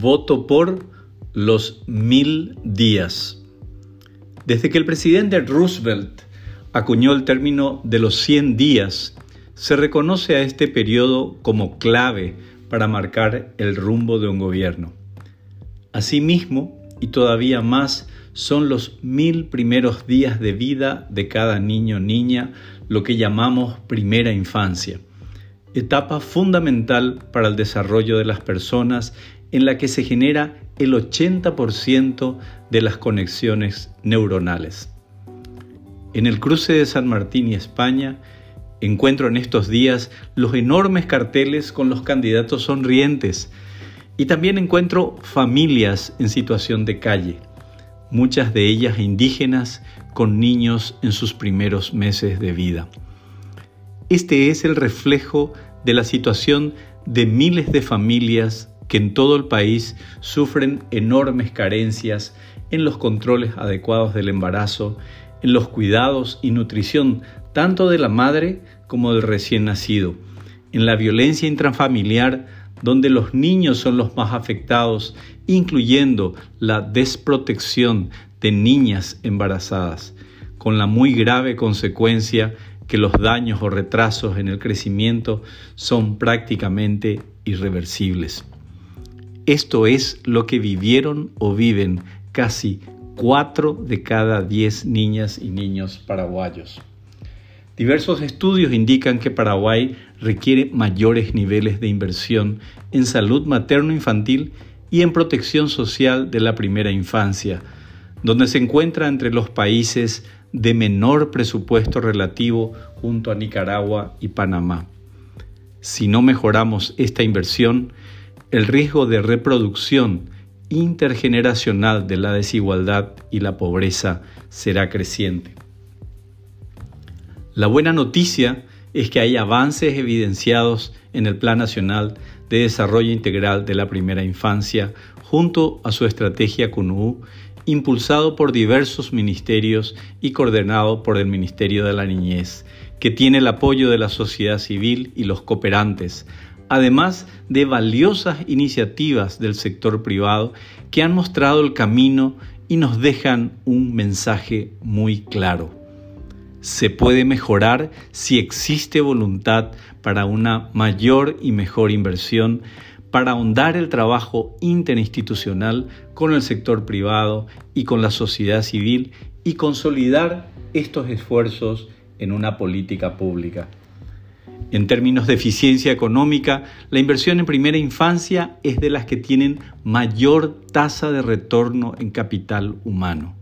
Voto por los mil días. Desde que el presidente Roosevelt acuñó el término de los 100 días, se reconoce a este periodo como clave para marcar el rumbo de un gobierno. Asimismo, y todavía más, son los mil primeros días de vida de cada niño o niña, lo que llamamos primera infancia, etapa fundamental para el desarrollo de las personas en la que se genera el 80% de las conexiones neuronales. En el cruce de San Martín y España, encuentro en estos días los enormes carteles con los candidatos sonrientes y también encuentro familias en situación de calle, muchas de ellas indígenas con niños en sus primeros meses de vida. Este es el reflejo de la situación de miles de familias que en todo el país sufren enormes carencias en los controles adecuados del embarazo, en los cuidados y nutrición tanto de la madre como del recién nacido, en la violencia intrafamiliar donde los niños son los más afectados, incluyendo la desprotección de niñas embarazadas, con la muy grave consecuencia que los daños o retrasos en el crecimiento son prácticamente irreversibles. Esto es lo que vivieron o viven casi 4 de cada 10 niñas y niños paraguayos. Diversos estudios indican que Paraguay requiere mayores niveles de inversión en salud materno-infantil y en protección social de la primera infancia, donde se encuentra entre los países de menor presupuesto relativo junto a Nicaragua y Panamá. Si no mejoramos esta inversión, el riesgo de reproducción intergeneracional de la desigualdad y la pobreza será creciente. La buena noticia es que hay avances evidenciados en el Plan Nacional de Desarrollo Integral de la Primera Infancia junto a su estrategia CUNU, impulsado por diversos ministerios y coordinado por el Ministerio de la Niñez, que tiene el apoyo de la sociedad civil y los cooperantes, además de valiosas iniciativas del sector privado que han mostrado el camino y nos dejan un mensaje muy claro. Se puede mejorar si existe voluntad para una mayor y mejor inversión, para ahondar el trabajo interinstitucional con el sector privado y con la sociedad civil y consolidar estos esfuerzos en una política pública. En términos de eficiencia económica, la inversión en primera infancia es de las que tienen mayor tasa de retorno en capital humano.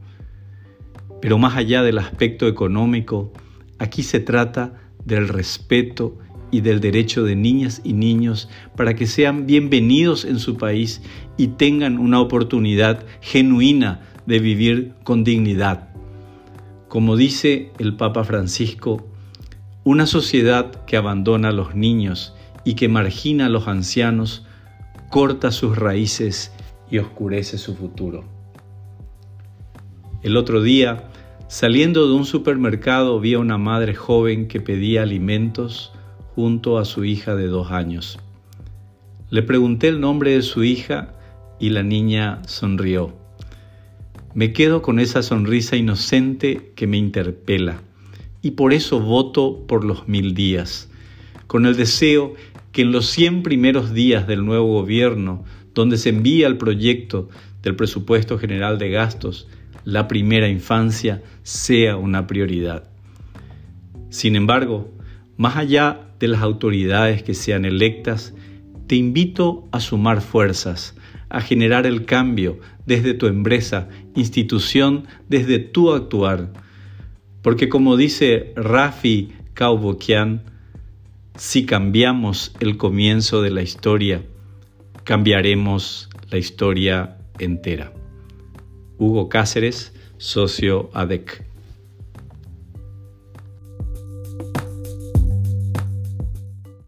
Pero más allá del aspecto económico, aquí se trata del respeto y del derecho de niñas y niños para que sean bienvenidos en su país y tengan una oportunidad genuina de vivir con dignidad. Como dice el Papa Francisco, una sociedad que abandona a los niños y que margina a los ancianos corta sus raíces y oscurece su futuro. El otro día, saliendo de un supermercado, vi a una madre joven que pedía alimentos junto a su hija de dos años. Le pregunté el nombre de su hija y la niña sonrió. Me quedo con esa sonrisa inocente que me interpela y por eso voto por los mil días, con el deseo que en los 100 primeros días del nuevo gobierno, donde se envía el proyecto del presupuesto general de gastos, la primera infancia sea una prioridad. Sin embargo, más allá de las autoridades que sean electas, te invito a sumar fuerzas, a generar el cambio desde tu empresa, institución, desde tu actuar porque como dice Rafi Kaubokian, si cambiamos el comienzo de la historia, cambiaremos la historia entera. Hugo Cáceres, socio ADEC.